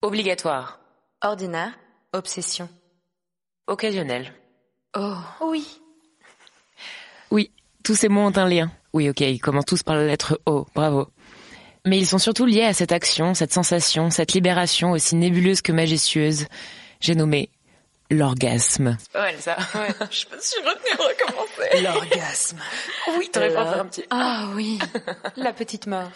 Obligatoire. Ordinaire. Obsession. Occasionnel. Oh. Oui. Oui, tous ces mots ont un lien. Oui, ok, ils commencent tous par la lettre O, bravo. Mais ils sont surtout liés à cette action, cette sensation, cette libération aussi nébuleuse que majestueuse. J'ai nommé l'orgasme. Ouais, ça. Ouais. Je me suis retenue à recommencer. L'orgasme. Oui, t'aurais pas fait un petit... Ah oui, la petite mort.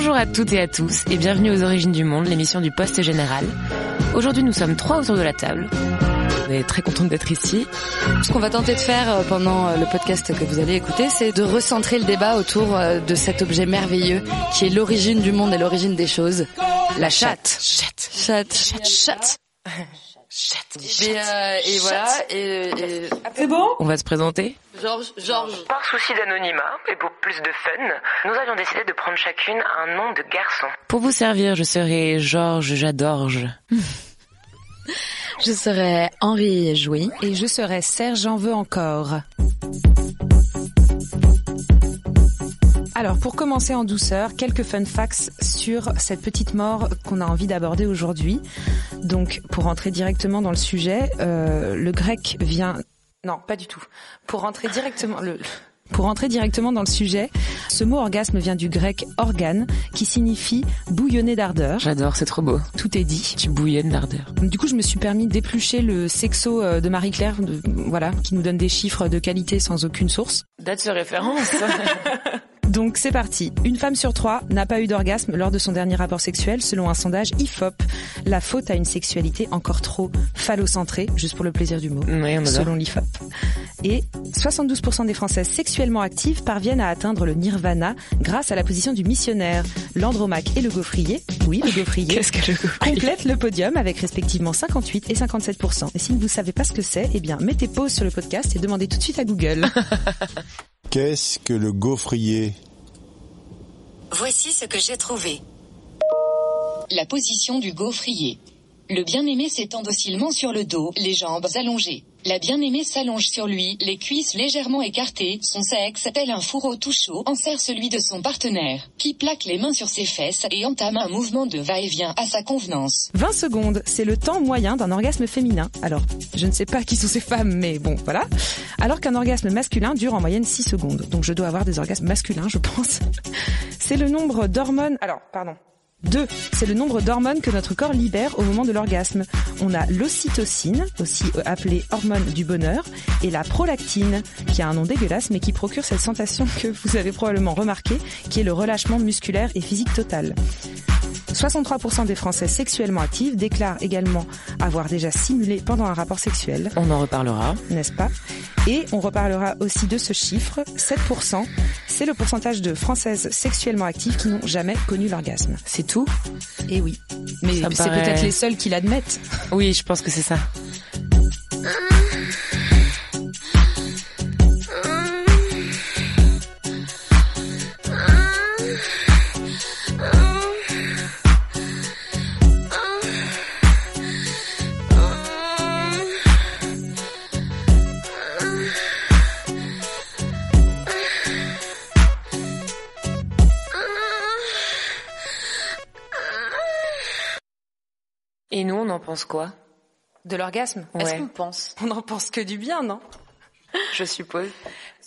Bonjour à toutes et à tous et bienvenue aux Origines du Monde, l'émission du Poste Général. Aujourd'hui, nous sommes trois autour de la table. On est très contente d'être ici. Ce qu'on va tenter de faire euh, pendant euh, le podcast que vous allez écouter, c'est de recentrer le débat autour euh, de cet objet merveilleux qui est l'origine du monde et l'origine des choses. La chatte. Chatte. Chatte. Chatte. Chatte. Chatte. Et, euh, et voilà. Et, et... C'est bon? On va se présenter. Georges. Georges. Par souci d'anonymat et pour plus de fun, nous avions décidé de prendre chacune un nom de garçon. Pour vous servir, je serai Georges J'adorge. Je serai Henri Jouy. Et je serai Serge en veux encore. Alors, pour commencer en douceur, quelques fun facts sur cette petite mort qu'on a envie d'aborder aujourd'hui. Donc, pour rentrer directement dans le sujet, euh, le grec vient... Non, pas du tout. Pour rentrer directement... Le... Pour rentrer directement dans le sujet, ce mot orgasme vient du grec organe, qui signifie bouillonner d'ardeur. J'adore, c'est trop beau. Tout est dit. Tu bouillonnes d'ardeur. Du coup, je me suis permis d'éplucher le sexo euh, de Marie-Claire, voilà, qui nous donne des chiffres de qualité sans aucune source. Date de référence. Donc c'est parti. Une femme sur trois n'a pas eu d'orgasme lors de son dernier rapport sexuel, selon un sondage IFOP. La faute à une sexualité encore trop phallocentrée, juste pour le plaisir du mot, oui, selon l'IFOP. Et 72% des Françaises sexuellement actives parviennent à atteindre le nirvana grâce à la position du missionnaire. L'andromaque et le gaufrier, oui, le gaufrier, Qu'est-ce que le gaufrier complètent le podium avec respectivement 58 et 57%. Et si vous ne savez pas ce que c'est, eh bien mettez pause sur le podcast et demandez tout de suite à Google. Qu'est-ce que le gaufrier? Voici ce que j'ai trouvé. La position du gaufrier. Le bien-aimé s'étend docilement sur le dos, les jambes allongées. La bien-aimée s'allonge sur lui, les cuisses légèrement écartées, son sexe, tel un fourreau tout chaud, enserre celui de son partenaire, qui plaque les mains sur ses fesses et entame un mouvement de va-et-vient à sa convenance. 20 secondes, c'est le temps moyen d'un orgasme féminin. Alors, je ne sais pas qui sont ces femmes, mais bon, voilà. Alors qu'un orgasme masculin dure en moyenne 6 secondes. Donc je dois avoir des orgasmes masculins, je pense. C'est le nombre d'hormones... Alors, pardon. 2. C'est le nombre d'hormones que notre corps libère au moment de l'orgasme. On a l'ocytocine, aussi euh, appelée hormone du bonheur, et la prolactine, qui a un nom dégueulasse mais qui procure cette sensation que vous avez probablement remarqué, qui est le relâchement musculaire et physique total. 63% des Français sexuellement actifs déclarent également avoir déjà simulé pendant un rapport sexuel, On en reparlera. n'est-ce pas? Et on reparlera aussi de ce chiffre, 7%, c'est le pourcentage de Françaises sexuellement actives qui n'ont jamais connu l'orgasme. C'est tout? Et oui, mais c'est paraît- peut-être les seuls qui l'admettent. Oui, je pense que c'est ça. Et nous, on en pense quoi De l'orgasme? Est-ce Ouais. qu'on pense? On n'en pense que du bien, non? Je suppose.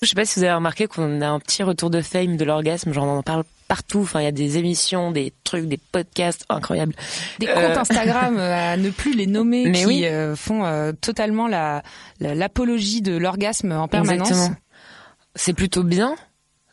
Je sais pas si vous avez remarqué qu'on a un petit retour de fame de l'orgasme, genre on en parle partout. Enfin, il y a des émissions, des trucs, des podcasts incroyables. Des Euh, comptes Instagram euh, à ne plus les nommer Mais qui oui. euh, font euh, totalement la la- l'apologie de l'orgasme en permanence. Exactement. C'est plutôt bien.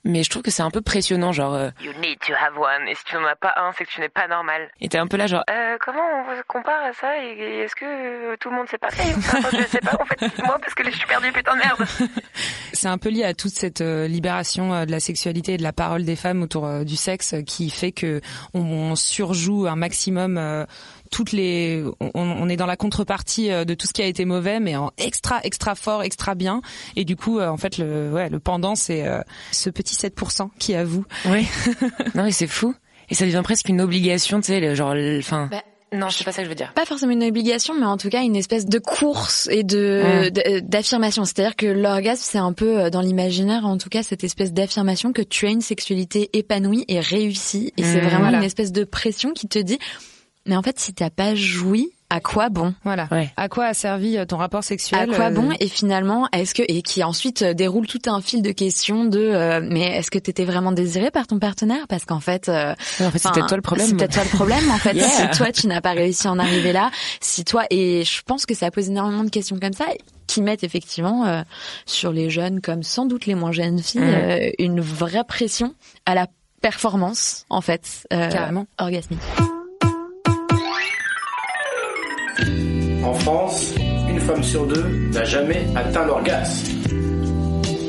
Mais je trouve que c'est un peu pressionnant, genre euh, You need to have one, et si tu n'en as pas un, c'est que tu n'es pas normal. Et t'es un peu là, genre euh, Comment on compare à ça, et est-ce que tout le monde sait pareil enfin, Je sais pas, en fait, moi, parce que je suis perdue, putain de merde. C'est un peu lié à toute cette euh, libération euh, de la sexualité et de la parole des femmes autour du sexe qui fait que on, surjoue un maximum toutes les, on, est dans la contrepartie euh, de tout ce qui a été mauvais, mais en extra, extra fort, extra bien. Et du coup, euh, en fait, le, ouais, le pendant, c'est euh, ce petit 7% qui avoue. Oui. non, mais c'est fou. Et ça devient presque une obligation, tu sais, genre, enfin. Bah, non, c'est pas ça que je veux dire. Pas forcément une obligation, mais en tout cas une espèce de course et de mmh. d'affirmation. C'est-à-dire que l'orgasme, c'est un peu dans l'imaginaire, en tout cas, cette espèce d'affirmation que tu as une sexualité épanouie et réussie. Et c'est mmh. vraiment une espèce de pression qui te dit mais en fait, si t'as pas joui, à quoi bon? Voilà. À quoi a servi euh, ton rapport sexuel À quoi bon? Euh, Et finalement, est-ce que et qui ensuite euh, déroule tout un fil de questions de mais est-ce que t'étais vraiment désiré par ton partenaire? Parce qu'en fait, en fait peut-être toi le problème. C'est peut-être toi le problème en fait. Si toi tu n'as pas réussi à en arriver là, si toi et je pense que ça pose énormément de questions comme ça qui mettent effectivement sur les jeunes comme sans doute les moins jeunes filles mmh. une vraie pression à la performance en fait Carrément. orgasmique. En France, une femme sur deux n'a jamais atteint l'orgasme.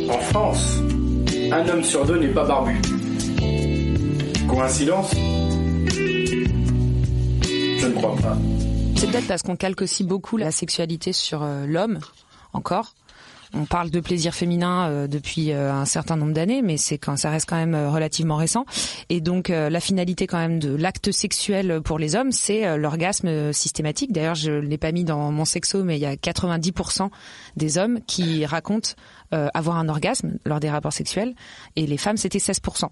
En France, un homme sur deux n'est pas barbu. Coïncidence? Je ne crois pas. C'est peut-être parce qu'on calque aussi beaucoup la sexualité sur euh, l'homme, encore. On parle de plaisir féminin euh, depuis euh, un certain nombre d'années, mais c'est quand ça reste quand même euh, relativement récent. Et donc la finalité quand même de l'acte sexuel pour les hommes, c'est l'orgasme systématique. D'ailleurs, je l'ai pas mis dans mon sexo, mais il y a 90% des hommes qui racontent avoir un orgasme lors des rapports sexuels, et les femmes c'était 16%.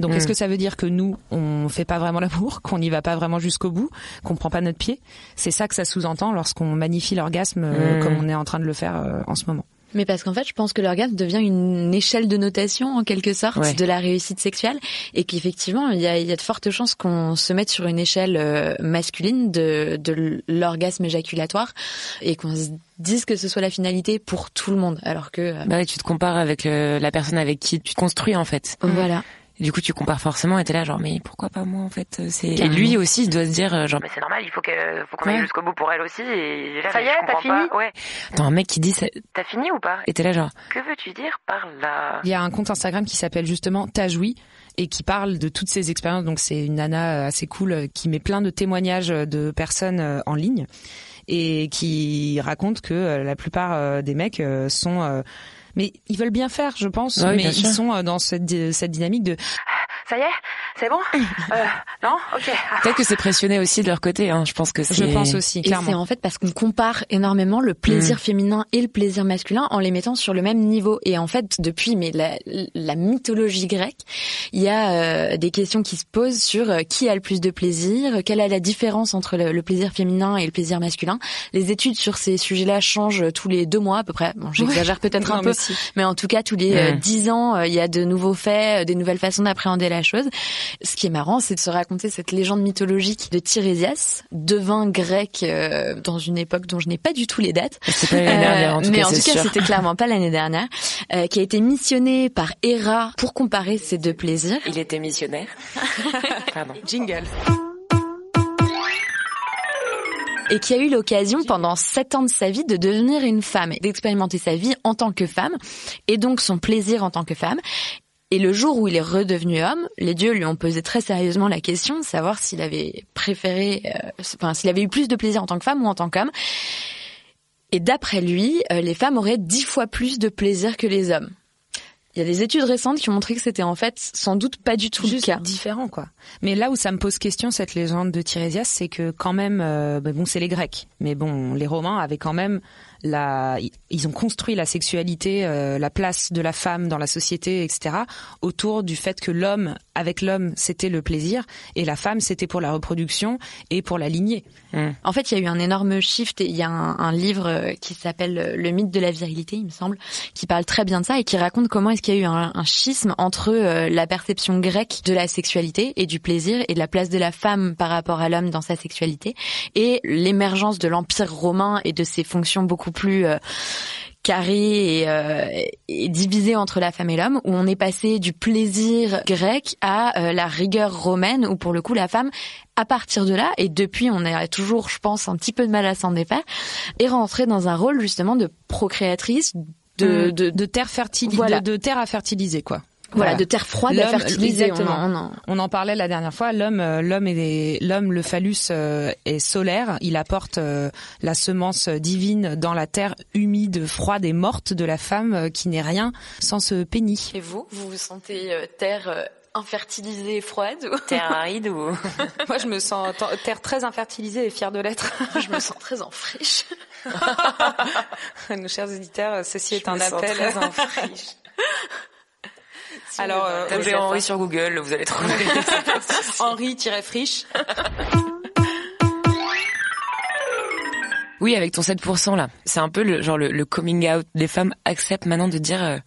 Donc est-ce mm. que ça veut dire que nous on fait pas vraiment l'amour, qu'on n'y va pas vraiment jusqu'au bout, qu'on prend pas notre pied? C'est ça que ça sous-entend lorsqu'on magnifie l'orgasme mm. comme on est en train de le faire en ce moment. Mais parce qu'en fait, je pense que l'orgasme devient une échelle de notation en quelque sorte de la réussite sexuelle et qu'effectivement, il y a, il y a de fortes chances qu'on se mette sur une échelle euh, masculine de, de l'orgasme éjaculatoire et qu'on se dise que ce soit la finalité pour tout le monde, alors que. Euh, bah oui, tu te compares avec euh, la personne avec qui tu te construis en fait. Voilà du coup, tu compares forcément et t'es là genre mais pourquoi pas moi en fait c'est et lui aussi il doit se dire euh, genre mais c'est normal il faut que faut qu'on aille jusqu'au bout pour elle aussi et ça y est t'as fini ouais. Attends un mec qui dit t'as fini ou pas? Et t'es là genre que veux-tu dire par là? Il y a un compte Instagram qui s'appelle justement T'as joui et qui parle de toutes ces expériences. Donc c'est une nana euh, assez cool euh, qui met plein de témoignages de personnes en ligne et qui raconte que la plupart des mecs sont mais ils veulent bien faire, je pense, mais ils sont euh, dans cette, cette dynamique de ça y est, c'est bon euh, Non, ok. Peut-être que c'est pressionné aussi de leur côté. Hein. Je pense que je pense aussi. Et c'est en fait parce qu'on compare énormément le plaisir mm. féminin et le plaisir masculin en les mettant sur le même niveau. Et en fait, depuis mais la, la mythologie grecque, il y a euh, des questions qui se posent sur euh, qui a le plus de plaisir, quelle est la différence entre le, plaisir féminin et le plaisir masculin. Les études sur ces sujets-là changent tous les deux mois à peu près. Bon, j'exagère peut-être un peu, mais, en tout cas tous les mm. dix ans, il y a de nouveaux faits, des nouvelles façons d'appréhender la chose. Ce qui est marrant, c'est de se raconter cette légende mythologique de Tirésias, devin grec euh, dans une époque dont je n'ai pas du tout les dates. Pas l'année dernière, en tout mais cas, en tout cas, c'était clairement pas l'année dernière, euh, qui a été missionné par Héra pour comparer ces deux plaisirs. Il était missionnaire. Pardon. Jingle et qui a eu l'occasion pendant sept ans de sa vie de devenir une femme, d'expérimenter sa vie en tant que femme et donc son plaisir en tant que femme. Et le jour où il est redevenu homme, les dieux lui ont posé très sérieusement la question de savoir s'il avait préféré, euh, enfin s'il avait eu plus de plaisir en tant que femme ou en tant qu'homme. Et d'après lui, euh, les femmes auraient dix fois plus de plaisir que les hommes. Il y a des études récentes qui ont montré que c'était en fait sans doute pas du tout le cas. différent quoi. Mais là où ça me pose question cette légende de Tirésias, c'est que quand même, euh, bah bon c'est les Grecs, mais bon les Romains avaient quand même la, ils ont construit la sexualité, euh, la place de la femme dans la société, etc. autour du fait que l'homme, avec l'homme, c'était le plaisir et la femme, c'était pour la reproduction et pour la lignée. Mmh. En fait, il y a eu un énorme shift et il y a un, livre euh, qui s'appelle euh, Le mythe de la virilité, il me semble, qui parle très bien de ça et qui raconte comment est-ce qu'il y a eu un, un schisme entre la perception grecque de la sexualité et du plaisir et de la place de la femme par rapport à l'homme dans sa sexualité et l'émergence de l'empire romain et de ses fonctions beaucoup plus euh, carré et, euh, et, divisé entre la femme et l'homme, où on est passé du plaisir grec à euh, la rigueur romaine, où pour le coup la femme, à partir de là, et depuis on a toujours, je pense, un petit peu de mal à s'en défaire, est rentrée dans un rôle justement de procréatrice, de, mmh. de, de, terre fertile, voilà. de, de terre à fertiliser quoi. Voilà, de terre froide à fertiliser. Exactement. On en, on en, parlait la dernière fois. L'homme, euh, l'homme est l'homme, le phallus euh, est solaire. Il apporte euh, la semence divine dans la terre humide, froide et morte de la femme qui n'est rien sans ce pénis. Et vous, vous vous sentez terre infertilisée, froide ou? Terre aride ou? Moi, je me sens terre très infertilisée et fière de l'être. je me sens très en friche. Nos chers éditeurs, ceci je est un me appel. Sens très en friche. Alors, euh, tapez Henri sur Google, vous allez trouver. Henri-friche. oui, avec ton 7% là, c'est un peu le genre le, le, coming out. Les femmes acceptent maintenant de dire euh,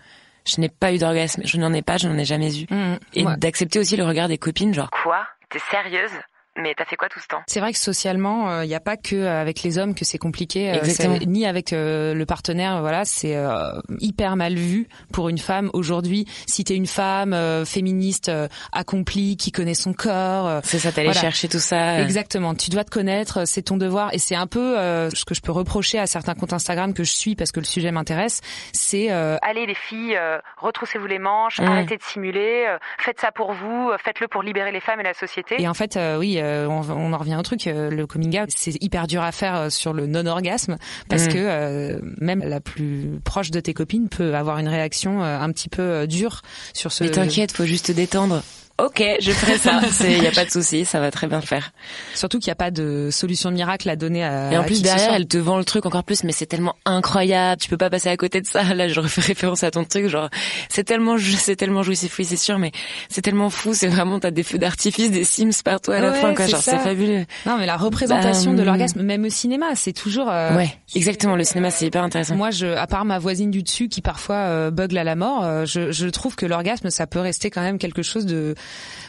je n'ai pas eu d'orgasme, je n'en ai pas, je n'en ai jamais eu, mmh, et ouais. d'accepter aussi le regard des copines, genre quoi? T'es sérieuse? Mais t'as fait quoi tout ce temps? C'est vrai que socialement, il euh, n'y a pas que avec les hommes que c'est compliqué, Exactement. ni avec euh, le partenaire. Voilà, c'est euh, hyper mal vu pour une femme aujourd'hui. Si t'es une femme euh, féministe accomplie, qui connaît son corps, c'est ça, t'allais voilà. chercher tout ça. Exactement. Tu dois te connaître, c'est ton devoir, et c'est un peu ce que je peux reprocher à certains comptes Instagram que je suis parce que le sujet m'intéresse. C'est allez les filles, retroussez-vous les manches, Mmh. arrêtez de simuler, faites ça pour vous, faites-le pour libérer les femmes et la société. Et en fait, oui on, on, en revient au truc, le coming out, c'est hyper dur à faire sur le non-orgasme parce Mmh. que euh, même la plus proche de tes copines peut avoir une réaction euh, un petit peu dure sur ce. Mais t'inquiète, faut juste te détendre. Ok, je ferai ça. Il y a pas de souci, ça va très bien le faire. Surtout qu'il n'y a pas de solution miracle à donner à. Et en plus derrière, elle te vend le truc encore plus, mais c'est tellement incroyable. Tu peux pas passer à côté de ça. Là, je refais référence à ton truc, genre c'est tellement, c'est tellement jouissif, oui, c'est sûr, mais c'est tellement fou. C'est vraiment t'as des feux d'artifice, des Sims partout à la Ouais, fin, quoi. c'est Genre c'est fabuleux. Non, mais la représentation Bah, de hum. l'orgasme, même au cinéma, c'est toujours. euh, Ouais, exactement. Le cinéma, c'est hyper intéressant. Moi, je, à part ma voisine du dessus qui parfois euh, bugle à la mort, euh, je, je trouve que l'orgasme, ça peut rester quand même quelque chose de,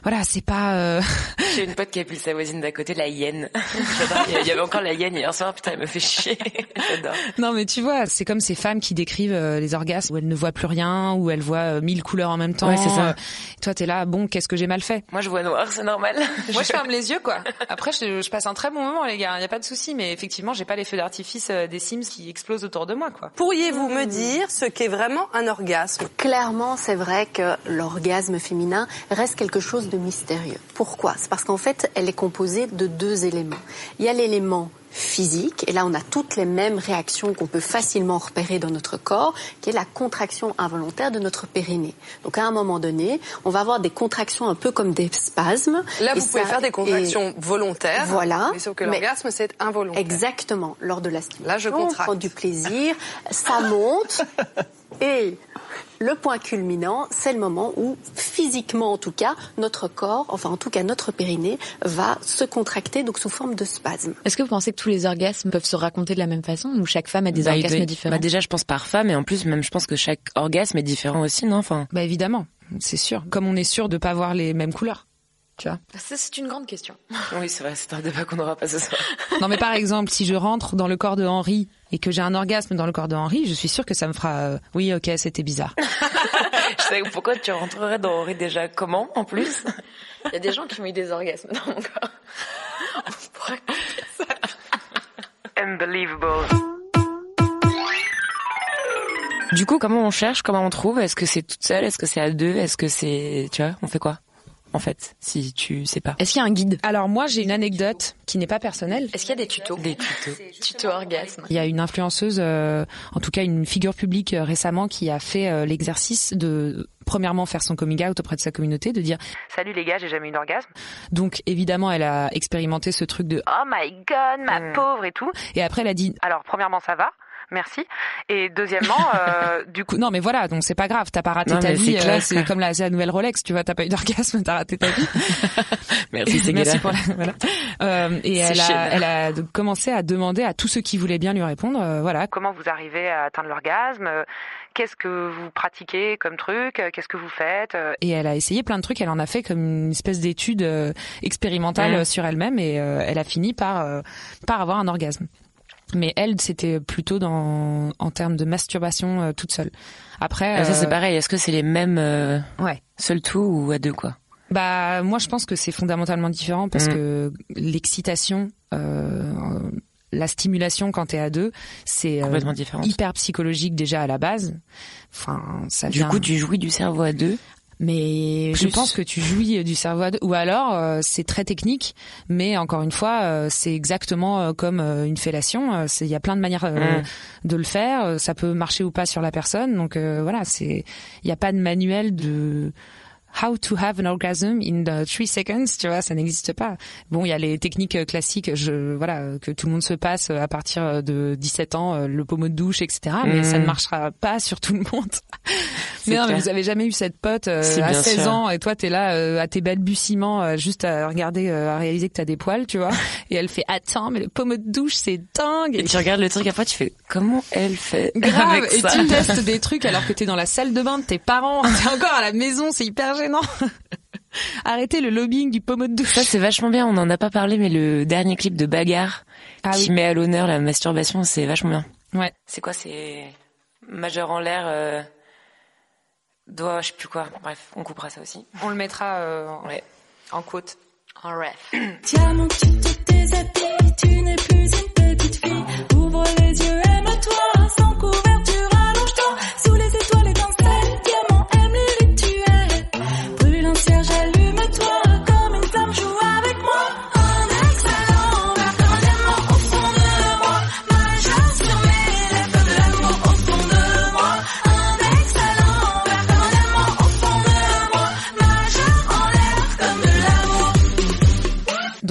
voilà, c'est pas. euh, J'ai une pote qui appelle sa voisine d'à côté la hyène. J'adore. Il y avait encore la hyène hier soir. Putain, elle me fait chier. J'adore. Non, mais tu vois, c'est comme ces femmes qui décrivent euh, les orgasmes où elles ne voient plus rien, où elles voient euh, mille couleurs en même temps. Ouais, c'est ça. Euh, toi, t'es là, bon, qu'est-ce que j'ai mal fait? Moi, je vois noir, c'est normal. Moi, je ferme les yeux, quoi. Après, je, je passe un très bon moment, les gars. Il y a pas de souci, mais effectivement, j'ai pas les feux d'artifice des Sims qui explosent autour de moi, quoi. Pourriez-vous me dire ce qu'est vraiment un orgasme? Clairement, c'est vrai que l'orgasme féminin reste quelque chose de mystérieux. Pourquoi? C'est parce qu'en fait, elle est composée de deux éléments. Il y a l'élément physique, et là on a toutes les mêmes réactions qu'on peut facilement repérer dans notre corps, qui est la contraction involontaire de notre périnée. Donc à un moment donné, on va avoir des contractions un peu comme des spasmes. Là, vous pouvez ça faire des contractions volontaires. Voilà. Mais sauf que l'orgasme, c'est involontaire. Exactement. Lors de la stimulation, Là, je on prend du plaisir, ça monte et le point culminant, c'est le moment où, physiquement en tout cas, notre corps, enfin en tout cas notre périnée, va se contracter donc sous forme de spasme. Est-ce que vous pensez que tous les orgasmes peuvent se raconter de la même façon ou chaque femme a des Bah, orgasmes doit- différents Bah, déjà, je pense par femme, et en plus, même, je pense que chaque orgasme est différent aussi, non Enfin, Bah évidemment, c'est sûr. Comme on est sûr de pas voir les mêmes couleurs. Tu vois Ça, c'est une grande question. oui, c'est vrai, c'est un débat qu'on n'aura pas ce soir. Non mais par exemple, si je rentre dans le corps de Henri et que j'ai un orgasme dans le corps de Henri, je suis sûre que ça me fera euh, oui, OK, c'était bizarre. je sais pourquoi tu rentrerais dans Henri déjà comment, en plus? Il y a des gens qui ont eu des orgasmes dans mon corps. On pourrait- Unbelievable. Du coup, comment on cherche, comment on trouve? Est-ce que c'est toute seule? Est-ce que c'est à deux? Est-ce que c'est, tu vois, on fait quoi? En fait, si tu sais pas. Est-ce qu'il y a un guide? Alors moi, j'ai une anecdote qui n'est pas personnelle. Est-ce qu'il y a des tutos? Des tutos. Tuto orgasme. Il y a une influenceuse, euh, en tout cas une figure publique euh, récemment, qui a fait euh, l'exercice de premièrement faire son coming out auprès de sa communauté, de dire Salut les gars, j'ai jamais eu d'orgasme. donc évidemment elle a expérimenté ce truc de Oh my god, ma Mm. pauvre et tout. et après elle a dit Alors premièrement, ça va. Merci. Et deuxièmement, euh, du coup, Non mais voilà, donc c'est pas grave, t'as pas raté Non, ta vie, c'est euh, comme la, c'est la nouvelle Rolex, tu vois, t'as pas eu d'orgasme, t'as raté ta vie. Merci, c'est Merci pour la, voilà. Euh, et elle a, elle a donc commencé à demander à tous ceux qui voulaient bien lui répondre, euh, voilà, comment vous arrivez à atteindre l'orgasme Qu'est-ce que vous pratiquez comme truc Qu'est-ce que vous faites et elle a essayé plein de trucs, elle en a fait comme une espèce d'étude expérimentale sur elle-même et euh, elle a fini par euh, par avoir un orgasme. Mais elle, c'était plutôt dans en termes de masturbation euh, toute seule. Après, Ah, ça c'est euh, pareil. Est-ce que c'est les mêmes euh, Ouais. seul tout ou à deux quoi? Bah moi je pense que c'est fondamentalement différent parce Mm. que l'excitation, euh, la stimulation quand t'es à deux, c'est euh, Complètement différente. hyper psychologique déjà à la base. Enfin ça Du vient- coup, tu jouis du cerveau à deux? Mais je pense que tu jouis du cerveau à deux. ou alors euh, c'est très technique mais encore une fois euh, c'est exactement euh, comme euh, une fellation Euh, c'est- il y a plein de manières euh, Mm. de le faire ça peut marcher ou pas sur la personne donc euh, voilà c'est il n'y a pas de manuel de How to have an orgasm in the three seconds, tu vois, ça n'existe pas. Bon, il y a les techniques euh, classiques, je voilà, que tout le monde se passe euh, à partir euh, de 17 ans, le pommeau de douche, etc. Mais Mm. ça ne marchera pas sur tout le monde. Mais non, mais vous avez jamais eu cette pote euh, à bien 16 sûr. ans et toi t'es là euh, à tes balbutiements euh, juste à regarder, à réaliser que t'as des poils, tu vois. Et elle fait attends, mais le pommeau de douche c'est dingue. Et tu regardes le truc après, tu fais comment elle fait Grave, avec et ça tu testes des trucs alors que t'es dans la salle de bain de tes parents, t'es encore à la maison, c'est hyper gênant. Arrêtez le lobbying du pommeau de douche. Ça c'est vachement bien. On en a pas parlé, mais le dernier clip de Bagarre Ah qui oui. met à l'honneur la masturbation, c'est vachement bien. Ouais. C'est quoi C'est majeur en l'air, euh... doigt, je sais plus quoi. Bref, on coupera ça aussi. On le mettra euh, en, Ouais. en côte. En ref. Diamant, tu te déshabilles, tu n'es plus une petite fille. Ouvre les yeux,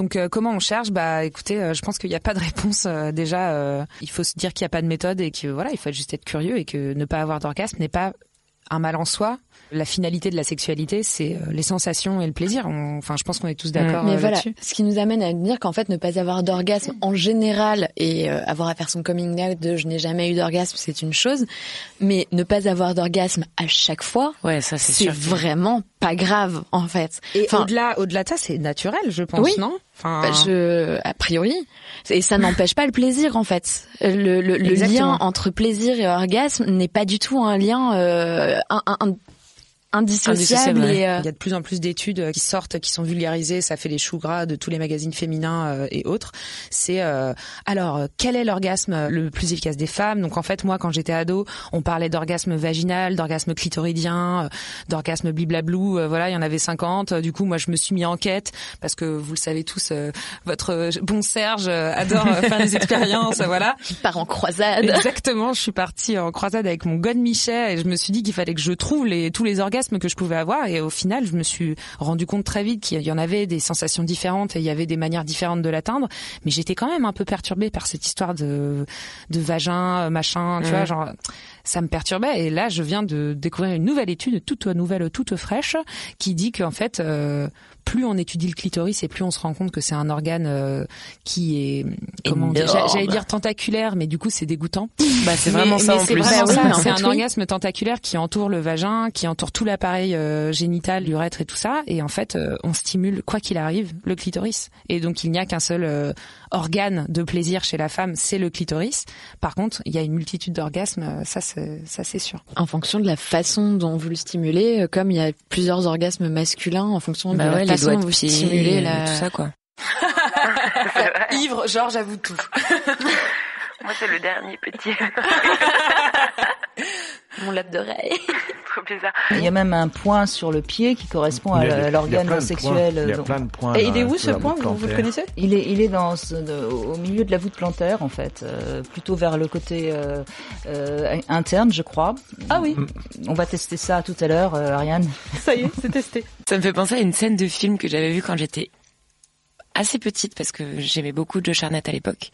Donc euh, comment on cherche Bah écoutez, euh, je pense qu'il n'y a pas de réponse euh, déjà. il faut se dire qu'il n'y a pas de méthode et que voilà, il faut juste être curieux et que ne pas avoir d'orgasme n'est pas un mal en soi. La finalité de la sexualité, c'est euh, les sensations et le plaisir. On- Enfin, je pense qu'on est tous d'accord Mais euh, voilà, là-dessus. ce qui nous amène à dire qu'en fait, ne pas avoir d'orgasme en général et euh, avoir à faire son coming out de je n'ai jamais eu d'orgasme, c'est une chose, mais ne pas avoir d'orgasme à chaque fois, Ouais, ça c'est vraiment pas grave en fait. Et Enfin, au-delà, au-delà de ça, c'est naturel, je pense, Oui. non? Enfin, bah, je, a priori, et ça n'empêche pas le plaisir en fait. Le, le, le Exactement. lien entre plaisir et orgasme n'est pas du tout un lien euh, un, un- un- indissociable Indissociable, ouais. et euh, Il y a de plus en plus d'études euh, qui sortent, qui sont vulgarisées. Ça fait les choux gras de tous les magazines féminins euh, et autres. C'est euh, alors quel est l'orgasme le plus efficace des femmes? Donc en fait, moi, quand j'étais ado, on parlait d'orgasme vaginal, d'orgasme clitoridien, d'orgasme bliblablou. voilà, il y en avait 50. Euh, Du coup, moi, je me suis mis en quête parce que vous le savez tous, votre bon Serge adore faire des expériences. voilà. qui part en croisade. Exactement, je suis partie en croisade avec mon God Michel et je me suis dit qu'il fallait que je trouve les, tous les orgasmes que je pouvais avoir et au final je me suis rendu compte très vite qu'il y en avait des sensations différentes et il y avait des manières différentes de l'atteindre. Mais j'étais quand même un peu perturbée par cette histoire de, de vagin, euh, machin, tu vois, genre ça me perturbait. Et là je viens de découvrir une nouvelle étude toute nouvelle toute fraîche qui dit qu'en fait euh, plus on étudie le clitoris et plus on se rend compte que c'est un organe euh, qui est comment j'allais dire tentaculaire mais du coup c'est dégoûtant Bah c'est mais- vraiment ça mais en c'est plus. Bah oui, c'est fait, un oui. orgasme tentaculaire qui entoure le vagin, qui entoure tout l'appareil euh, génital, l'urètre et tout ça. Et en fait, euh, on stimule, quoi qu'il arrive, le clitoris. Et donc, il n'y a qu'un seul euh, organe de plaisir chez la femme, c'est le clitoris. Par contre, il y a une multitude d'orgasmes, euh, ça, c'est, ça c'est sûr. En fonction de la façon dont vous le stimulez, euh, comme il y a plusieurs orgasmes masculins, en fonction de Bah la ouais, façon dont vous stimulez la... tout ça quoi. Ivre, Georges avoue tout. Moi, c'est le dernier petit. Mon latte d'oreille. Trop bizarre. Il y a même un point sur le pied qui correspond à l'organe sexuel. Il y a donc- plein de points. Et il est où ce point vous, vous le connaissez? Il est, il est dans au milieu de la voûte plantaire en fait, euh, plutôt vers le côté euh, euh, interne, je crois. Ah oui, On va tester ça tout à l'heure, euh, Ariane. ça y est, c'est testé. Ça me fait penser à une scène de film que j'avais vue quand j'étais assez petite parce que j'aimais beaucoup Joe Charnett à l'époque.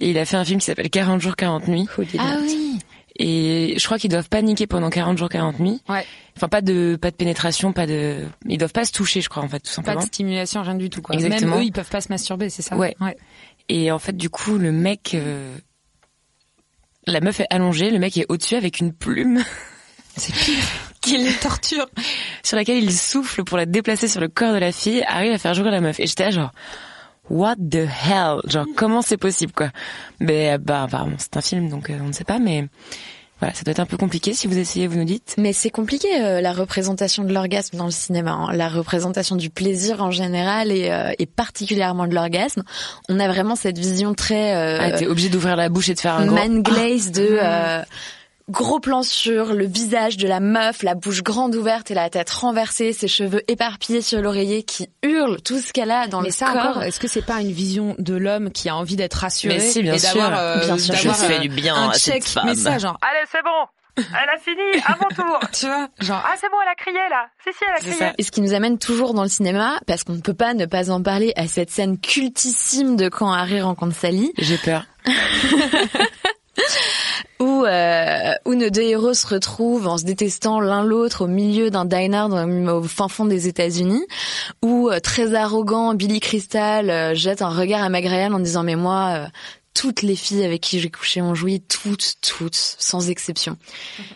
Et il a fait un film qui s'appelle 40 jours 40 nuits. Ah oui. Et je crois qu'ils doivent paniquer pendant 40 jours 40 nuits. Ouais. Enfin pas de pas de pénétration, pas de ils doivent pas se toucher, je crois en fait tout Pas simplement. de stimulation, rien du tout, quoi. Exactement. Même eux, ils peuvent pas se masturber, c'est ça? Ouais. Et en fait du coup le mec euh, la meuf est allongée, le mec est au-dessus avec une plume C'est pire. Qu'il les torture. sur laquelle il souffle pour la déplacer sur le corps de la fille, arrive à faire jouer la meuf. Et j'étais genre what the hell? Genre comment c'est possible quoi? Mais bah apparemment c'est un film donc euh, on ne sait pas mais voilà, ça doit être un peu compliqué si vous essayez, vous nous dites. Mais c'est compliqué euh, la représentation de l'orgasme dans le cinéma, hein. la représentation du plaisir en général et, euh, et particulièrement de l'orgasme. On a vraiment cette vision très. Euh, ah, t'es obligé d'ouvrir la bouche et de faire un gros. Man glaze de. Euh, Gros plan sur le visage de la meuf, la bouche grande ouverte et la tête renversée, ses cheveux éparpillés sur l'oreiller qui hurle tout ce qu'elle a dans Mais le ça corps. encore, est-ce que c'est pas une vision de l'homme qui a envie d'être rassuré Mais si, bien et sûr. d'avoir, euh, Bien sûr. Je fais euh, du bien un à cette check, femme. mais ça genre Allez, c'est bon. Elle a fini, à mon tour. tu vois, genre Ah, c'est bon, elle a crié là. Si, si, elle a crié. Et ce qui nous amène toujours dans le cinéma, parce qu'on ne peut pas ne pas en parler, à cette scène cultissime de quand Harry rencontre Sally. J'ai peur. où, euh, où nos deux héros se retrouvent en se détestant l'un l'autre au milieu d'un diner dans, au fin fond des États-Unis, où euh, très arrogant Billy Crystal euh, jette un regard à Ryan en disant mais moi euh, toutes les filles avec qui j'ai couché ont joui, toutes, toutes, sans exception.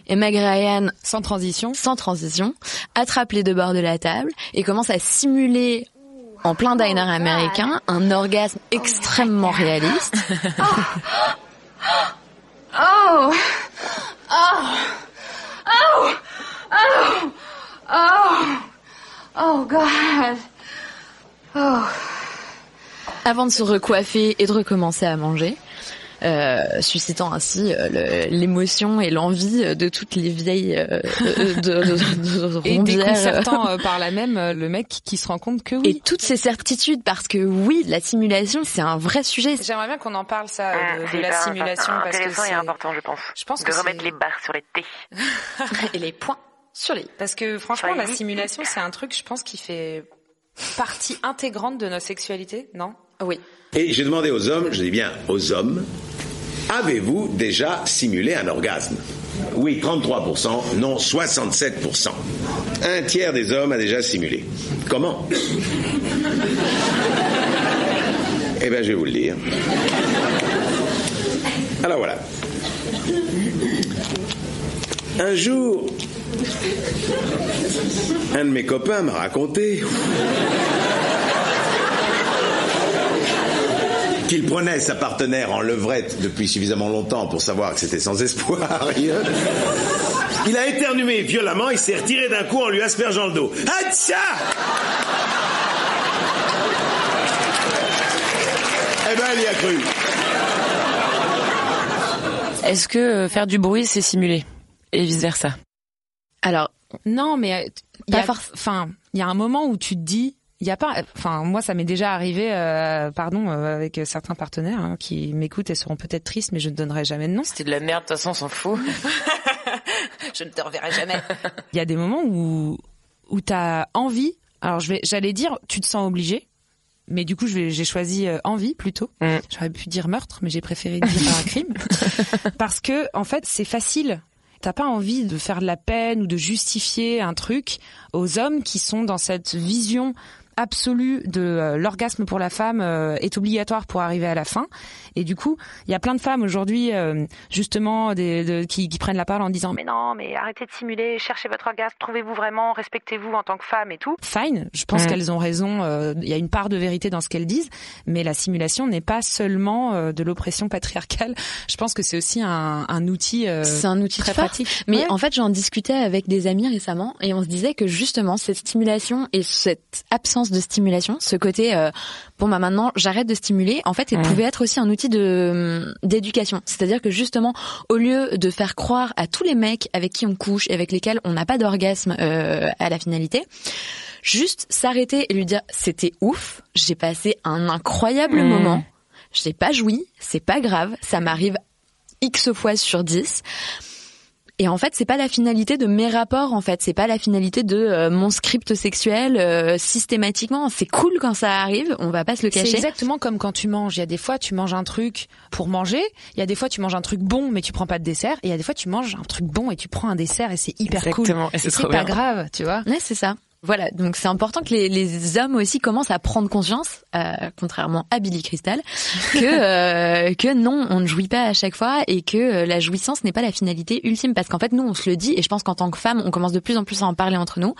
Et Meg Ryan, sans transition, sans transition, attrape les deux bords de la table et commence à simuler en plein diner américain un orgasme extrêmement réaliste. Oh! Oh! Oh! Oh! Oh! Oh! Oh. avant de se recoiffer et de recommencer à manger, suscitant ainsi euh, le- l'émotion et l'envie de toutes les vieilles euh, euh, de, de, de et déconcertant euh, par là même euh, le mec qui se rend compte que oui. Et toutes ces certitudes, parce que oui, la simulation, c'est un vrai sujet. J'aimerais bien qu'on en parle ça de, C'est de la simulation parce que c'est important, je pense. Je pense de que remettre les barres sur les T. et les points sur les. Parce que franchement, la simulation, c'est un truc, je pense, qui fait partie intégrante de notre sexualité, non? Oui. Et j'ai demandé aux hommes, je dis bien aux hommes, avez-vous déjà simulé un orgasme? Oui, 33%, non, 67%. Un tiers des hommes a déjà simulé. Comment? Eh bien, je vais vous le dire. Alors voilà. Un jour, un de mes copains m'a raconté qu'il prenait sa partenaire en levrette depuis suffisamment longtemps pour savoir que c'était sans espoir. Il a éternué violemment, il s'est retiré d'un coup en lui aspergeant le dos. Hatcha Eh ben, elle y a cru. Est-ce que euh, faire du bruit c'est simulé et vice versa Alors non, mais euh, enfin, il y a un moment où tu te dis, il y a pas, enfin, moi, ça m'est déjà arrivé, euh, pardon, euh, avec certains partenaires hein, qui m'écoutent et seront peut-être tristes, mais je ne donnerai jamais de nom. C'était de la merde, de toute façon on s'en fout. je ne te reverrai jamais. Il y a des moments où où t'as envie. Alors je vais, j'allais dire, tu te sens obligé. Mais du coup, j'ai choisi euh, envie plutôt. J'aurais pu dire meurtre, mais j'ai préféré dire un crime parce que en fait, c'est facile. T'as pas envie de faire de la peine ou de justifier un truc aux hommes qui sont dans cette vision absolue de euh, l'orgasme pour la femme euh, est obligatoire pour arriver à la fin. Et du coup, il y a plein de femmes aujourd'hui, euh, justement, des, de- qui, qui prennent la parole en disant Mais non, mais arrêtez de simuler, cherchez votre orgasme, trouvez-vous vraiment, respectez-vous en tant que femme et tout. fine. Je pense Mm. qu'elles ont raison. Il y a une part de vérité dans ce qu'elles disent, mais la simulation n'est pas seulement de l'oppression patriarcale. Je pense que c'est aussi un, un outil. C'est un outil très fort. pratique. Mais Ouais. en fait, j'en discutais avec des amis récemment et on se disait que justement cette stimulation et cette absence de stimulation, ce côté euh, bon bah maintenant j'arrête de stimuler, en fait, elle Ouais. pouvait être aussi un outil de d'éducation. C'est-à-dire que justement, au lieu de faire croire à tous les mecs avec qui on couche et avec lesquels on n'a pas d'orgasme euh, à la finalité, juste s'arrêter et lui dire c'était ouf, j'ai passé un incroyable Mm. moment, je n'ai pas joui, c'est pas grave, ça m'arrive X fois sur 10. Et en fait, c'est pas la finalité de mes rapports. En fait, c'est pas la finalité de euh, mon script sexuel euh, systématiquement. C'est cool quand ça arrive. On va pas se le C'est cacher. exactement comme quand tu manges. Il y a des fois, tu manges un truc pour manger. Il y a des fois, tu manges un truc bon, mais tu prends pas de dessert. Et il y a des fois, tu manges un truc bon et tu prends un dessert et c'est hyper Exactement, cool. et c'est c'est pas bien. grave, tu vois. Ouais, c'est ça. Voilà, donc c'est important que les, les hommes aussi commencent à prendre conscience, euh, contrairement à Billy Crystal, que euh, que non, on ne jouit pas à chaque fois et que euh, la jouissance n'est pas la finalité ultime. Parce qu'en fait, nous, on se le dit, et je pense qu'en tant que femme, on commence de plus en plus à en parler entre nous,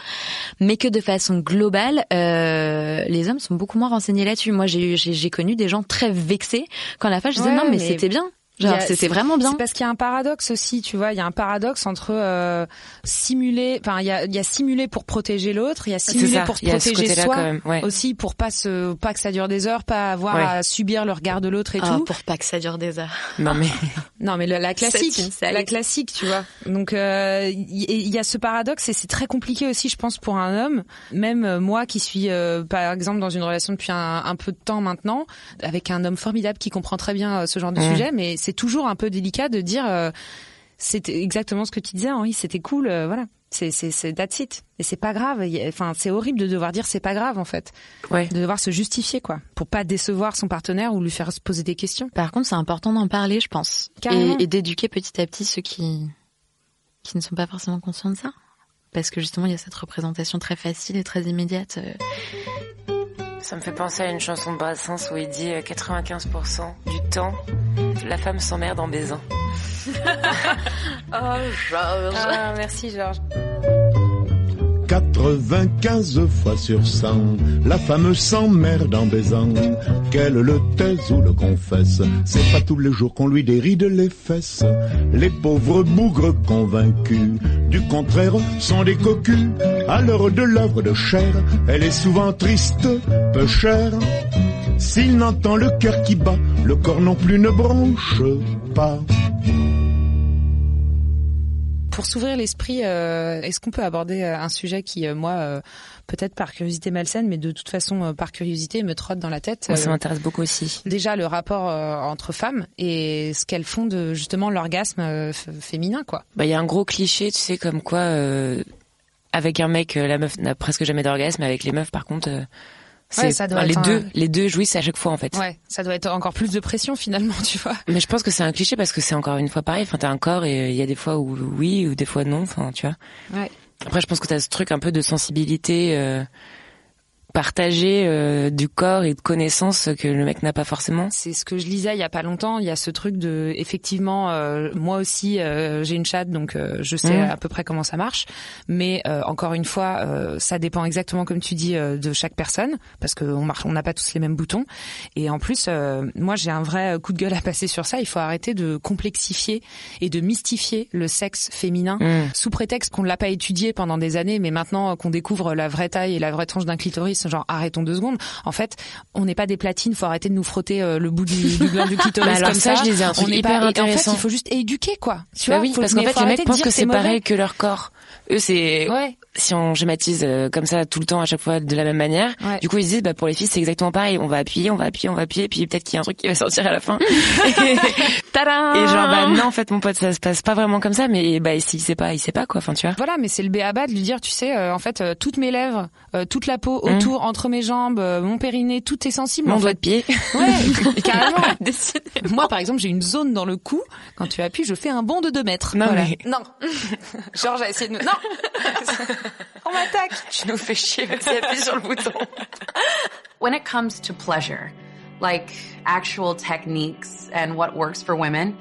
mais que de façon globale, euh, les hommes sont beaucoup moins renseignés là-dessus. Moi, j'ai eu- j'ai connu des gens très vexés quand la femme je disais Ouais, non mais, mais c'était bien. Y c'était c'est- vraiment bien. C'est parce qu'il y a un paradoxe aussi, tu vois. Il y a un paradoxe entre euh, simuler, enfin il y a, il y a simuler pour protéger l'autre, il y a simuler pour se y protéger soi quand même, ouais. aussi pour pas se, pas que ça dure des heures, pas avoir Ouais. à subir le regard de l'autre et Ah, tout. pour pas que ça dure des heures. Non mais Non mais la, la classique, la classique, tu vois. Donc euh, il il y, a ce paradoxe et c'est très compliqué aussi, je pense, pour un homme. Même euh, moi qui suis, euh, par exemple, dans une relation depuis un, un peu de temps maintenant, avec un homme formidable qui comprend très bien euh, ce genre de Mmh. sujet, mais c'est toujours un peu délicat de dire. euh, c'était exactement ce que tu disais, Henri. C'était cool, euh, voilà. C'est c'est c'est that's it. Et c'est pas grave. Enfin, c'est horrible de devoir dire c'est pas grave en fait. Ouais. De devoir se justifier quoi, pour pas décevoir son partenaire ou lui faire se poser des questions. Par contre, c'est important d'en parler, je pense, Carrément. et, et d'éduquer petit à petit ceux qui qui ne sont pas forcément conscients de ça, parce que justement, il y a cette représentation très facile et très immédiate. Euh. Ça me fait penser à une chanson de Brassens où il dit euh, 95% du temps, la femme s'emmerde en baisant. Oh, Georges. Ah, merci Georges. 95 fois sur 100, la femme s'emmerde en baisant. Qu'elle le taise ou le confesse, c'est pas tous les jours qu'on lui déride les fesses. Les pauvres bougres convaincus, du contraire, sont des cocus. À l'heure de l'œuvre de chair, elle est souvent triste, peu chère. S'il n'entend le cœur qui bat, le corps non plus ne bronche pas. Pour s'ouvrir l'esprit, euh, est-ce qu'on peut aborder euh, un sujet qui, euh, moi, euh, peut-être par curiosité malsaine, mais de toute façon euh, par curiosité, me trotte dans la tête Moi, ça euh, m'intéresse beaucoup aussi. Déjà le rapport euh, entre femmes et ce qu'elles font de justement l'orgasme euh, féminin, quoi. Bah, il y a un gros cliché, tu sais, comme quoi, euh, avec un mec, euh, la meuf n'a presque jamais d'orgasme, avec les meufs, par contre, euh, c'est Ouais, ça doit enfin, les un- deux, les deux jouissent à chaque fois en fait. Ouais, ça doit être encore plus de pression finalement, tu vois. Mais je pense que c'est un cliché parce que c'est encore une fois pareil. Enfin, t'as un corps et il y a des fois où oui ou des fois non. Enfin, tu vois. Ouais. Après, je pense que t'as ce truc un peu de sensibilité euh, partagée euh, du corps et de connaissance que le mec n'a pas forcément. C'est ce que je lisais il y a pas longtemps. Il y a ce truc de, effectivement, euh, moi aussi, euh, j'ai une chatte, donc euh, je sais Mhm. à peu près comment ça marche. Mais euh, encore une fois, euh, ça dépend exactement, comme tu dis, euh, de chaque personne, parce qu'on marche, on n'a pas tous les mêmes boutons. Et en plus, euh, moi, j'ai un vrai coup de gueule à passer sur ça. Il faut arrêter de complexifier et de mystifier le sexe féminin Mhm. sous prétexte qu'on ne l'a pas étudié pendant des années, mais maintenant qu'on découvre la vraie taille et la vraie tranche d'un clitoris, genre arrêtons deux secondes. En fait, on n'est pas des platines, faut arrêter de nous frotter euh, le bout du, du gland du clitoris Bah alors comme ça, ça. je disais un truc on hyper pas, intéressant. En fait, il faut juste éduquer quoi. Tu Bah vois, oui, faut- parce qu'en fait, les mecs pensent que c'est pareil que leur corps. Eux, c'est Ouais. si on schématise euh, comme ça tout le temps à chaque fois de la même manière. Ouais. Du coup, ils se disent bah pour les filles c'est exactement pareil. On va appuyer, on va appuyer, on va appuyer, puis peut-être qu'il y a un truc qui va sortir à la fin. Tadam Et genre bah non en fait mon pote ça se passe pas vraiment comme ça. Mais bah s'il sait pas, il sait pas quoi. Enfin tu vois. Voilà, mais c'est le béaba de lui dire, tu sais, euh, en fait, euh, toutes mes lèvres, toute la peau Mm. Autour, entre mes jambes, euh, mon périnée, tout est sensible. Mon en doigt de pied. Ouais, carrément. Moi, par exemple, j'ai une zone dans le cou. Quand tu appuies, je fais un bond de 2 mètres. Non, Voilà. mais- Non. Georges a essayé de me... Non On m'attaque Tu nous fais chier. Vas-y appuie sur le bouton. When it comes to pleasure, like actual techniques and what works for women,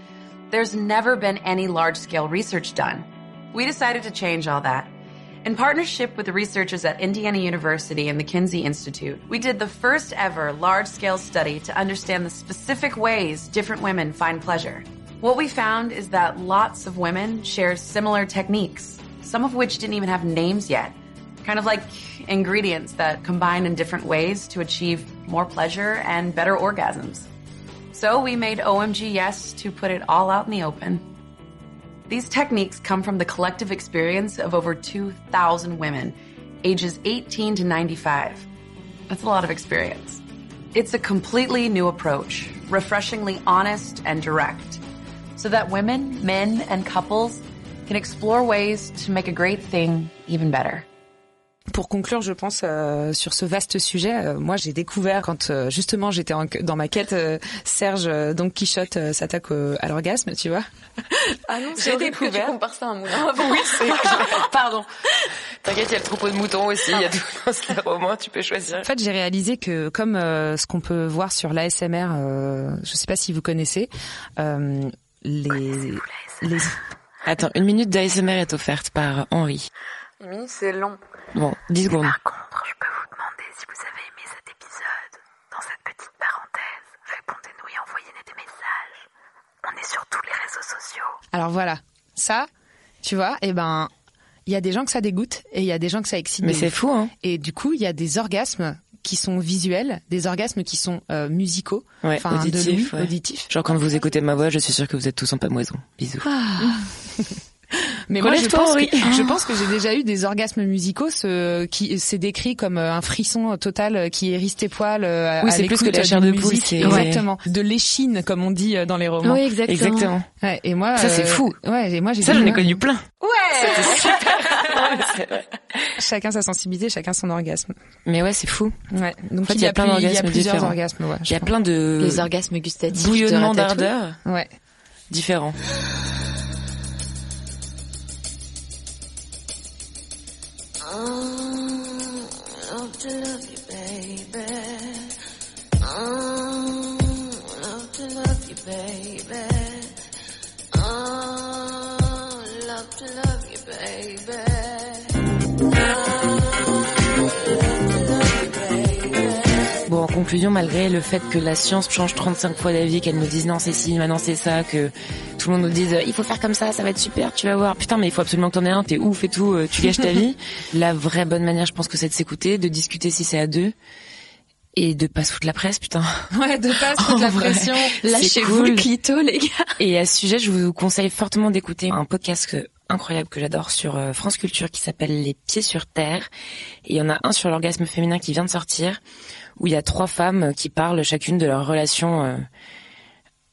there's never been any large scale research done. We decided to change all that. In partnership with the researchers at Indiana University and the Kinsey Institute, we did the first ever large scale study to understand the specific ways different women find pleasure. What we found is that lots of women share similar techniques, some of which didn't even have names yet. Kind of like ingredients that combine in different ways to achieve more pleasure and better orgasms. So we made OMG Yes to put it all out in the open. These techniques come from the collective experience of over 2,000 women, ages 18 to 95. That's a lot of experience. It's a completely new approach, refreshingly honest and direct, so that women, men, and couples can explore ways to make a great thing even better. Pour conclure, je pense euh, sur ce vaste sujet, euh, moi j'ai découvert quand euh, justement j'étais en- dans ma quête euh, Serge euh, Don Quichotte euh, s'attaque au- à l'orgasme, tu vois. Ah non, J'ai découvert. Tu compares ça à un moulin. oui c'est. Pardon. T'inquiète, il y a le troupeau de moutons aussi. Il y a tout dans ce roman. Tu peux choisir. En fait, j'ai réalisé que comme euh, ce qu'on peut voir sur l'ASMR, euh, je sais pas si vous connaissez, euh, les, les Attends, une minute d'ASMR est offerte par Henri. Une minute, c'est long. Bon, 10 secondes. Par contre, je peux vous demander si vous avez aimé cet épisode, dans cette petite parenthèse, répondez-nous et envoyez-nous des messages. On est sur tous les réseaux sociaux. Alors voilà, ça, tu vois, eh ben, il y a des gens que ça dégoûte et il y a des gens que ça excite. Mais c'est fou, hein. Et du coup, il y a des orgasmes qui sont visuels, des orgasmes qui sont euh, musicaux, Ouais, enfin de auditif, l'ouïe, ouais. auditifs. Genre quand vous écoutez ma voix, je suis sûre que vous êtes tous en pamoison. Bisous. Mais moi, je Relève-toi, pense, que, je pense que j'ai déjà eu des orgasmes musicaux, ce, qui c'est décrit comme euh, un frisson total euh, qui hérisse tes poils. euh, Oui, à c'est plus que la chair de poule, exactement de l'échine comme on dit euh, dans les romans. Oui, exactement. Exactement. Ouais, et moi, Ça, c'est euh, fou. Ouais, et moi j'ai Ça, j'en ai ouais. connu plein. Chacun sa sensibilité, chacun son orgasme. Mais ouais, c'est fou. Ouais. Donc En fait, il y a, plein plus- il y a d'orgasmes plusieurs différents. orgasmes. Ouais, Il y a plein de Les orgasmes gustatifs. Ratatouille. d'ardeur Ouais. différents. Love to love you, conclusion, malgré le fait que la science change 35 fois d'avis, qu'elle nous dise non, c'est ci, maintenant c'est ça, que tout le monde nous dise il faut faire comme ça, ça va être super, tu vas voir. Putain, mais il faut absolument que t'en aies un, t'es ouf et tout, euh, tu gâches ta vie. La vraie bonne manière, je pense que c'est de s'écouter, de discuter si c'est à deux. Et de pas se foutre la presse, putain. Ouais, de pas se foutre En la vrai, pression. Lâchez-vous cool. le clito, les gars. Et à ce sujet, je vous conseille fortement d'écouter un podcast incroyable que j'adore sur euh, France Culture qui s'appelle Les Pieds sur Terre. Et il y en a un sur l'orgasme féminin qui vient de sortir, où il y a trois femmes qui parlent chacune de leur relation euh,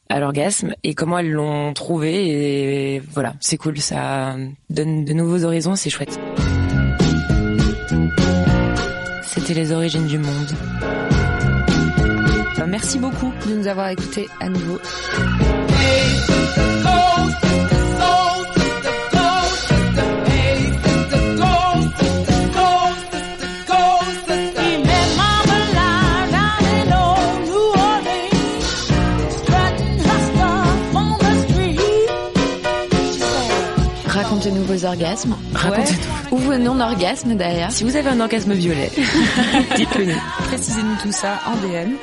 à l'orgasme et comment elles l'ont trouvé. Et voilà, c'est cool, ça donne de nouveaux horizons, c'est chouette. C'était les origines du monde. Merci beaucoup de nous avoir écoutés à nouveau. Racontez-nous vos orgasmes. Racontez-nous. Ou vos non-orgasmes d'ailleurs. Si vous avez un orgasme violet, dites-le nous. Précisez-nous tout ça en DM.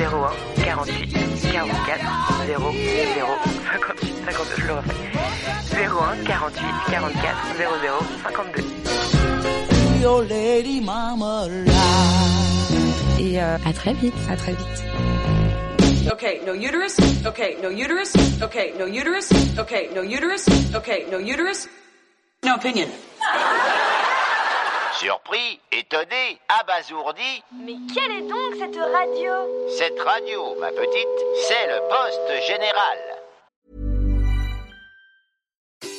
01 48 44 00 58 52. Je le refais. 01 48 44 00 52. Your lady mama Et euh, à très vite. À très vite. Okay, no uterus. Okay, no uterus. Okay, no uterus. Okay, no uterus. Okay, no uterus. No opinion. Surpris, étonné, abasourdi, Mais quelle est donc cette radio? Cette radio, ma petite, c'est le poste général.